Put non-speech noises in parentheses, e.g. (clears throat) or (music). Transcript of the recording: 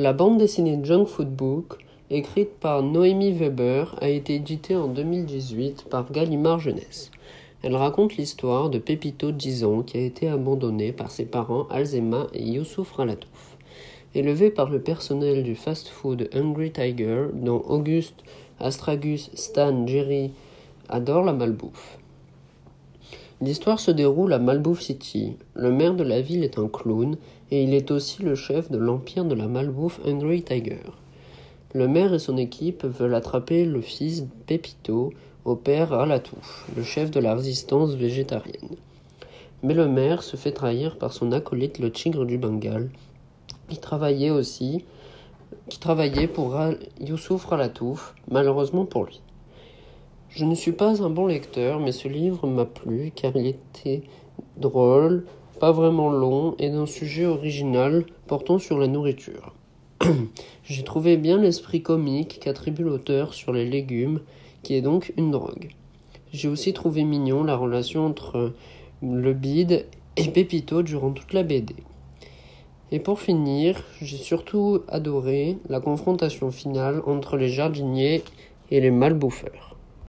La bande dessinée Junk Food Book, écrite par Noémie Weber, a été éditée en 2018 par Gallimard Jeunesse. Elle raconte l'histoire de Pépito de 10 ans qui a été abandonné par ses parents Alzema et Youssouf Ralatouf. Élevé par le personnel du fast-food Hungry Tiger, dont Auguste, Astragus, Stan, Jerry adorent la malbouffe. L'histoire se déroule à Malbouffe City. Le maire de la ville est un clown et il est aussi le chef de l'empire de la malbouffe Hungry Tiger. Le maire et son équipe veulent attraper le fils Pépito au père Alatouf, le chef de la résistance végétarienne. Mais le maire se fait trahir par son acolyte le tigre du Bengale, qui travaillait aussi, qui travaillait pour Youssouf Ralatouf, malheureusement pour lui. Je ne suis pas un bon lecteur, mais ce livre m'a plu car il était drôle, pas vraiment long et d'un sujet original portant sur la nourriture. (clears throat) J'ai trouvé bien l'esprit comique qu'attribue l'auteur sur les légumes, qui est donc une drogue. J'ai aussi trouvé mignon la relation entre le bide et Pépito durant toute la BD. Et pour finir, j'ai surtout adoré la confrontation finale entre les jardiniers et les malbouffeurs.